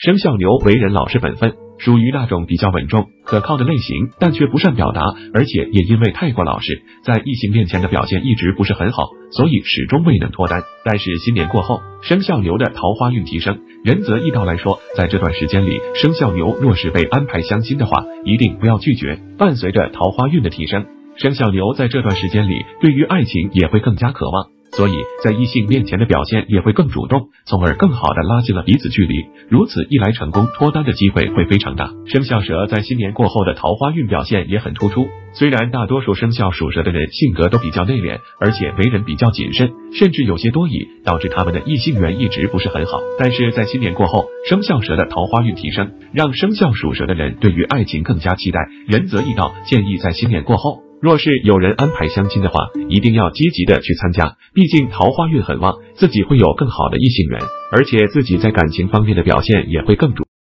生肖牛为人老实本分，属于那种比较稳重可靠的类型，但却不善表达，而且也因为太过老实，在异性面前的表现一直不是很好，所以始终未能脱单。但是新年过后，生肖牛的桃花运提升。仁则义道来说，在这段时间里，生肖牛若是被安排相亲的话，一定不要拒绝。伴随着桃花运的提升，生肖牛在这段时间里，对于爱情也会更加渴望。所以在异性面前的表现也会更主动，从而更好的拉近了彼此距离。如此一来，成功脱单的机会会非常大。生肖蛇在新年过后的桃花运表现也很突出。虽然大多数生肖属蛇的人性格都比较内敛，而且为人比较谨慎，甚至有些多疑，导致他们的异性缘一直不是很好。但是在新年过后，生肖蛇的桃花运提升，让生肖属蛇的人对于爱情更加期待。仁则义道，建议在新年过后。若是有人安排相亲的话，一定要积极的去参加，毕竟桃花运很旺，自己会有更好的异性缘，而且自己在感情方面的表现也会更主。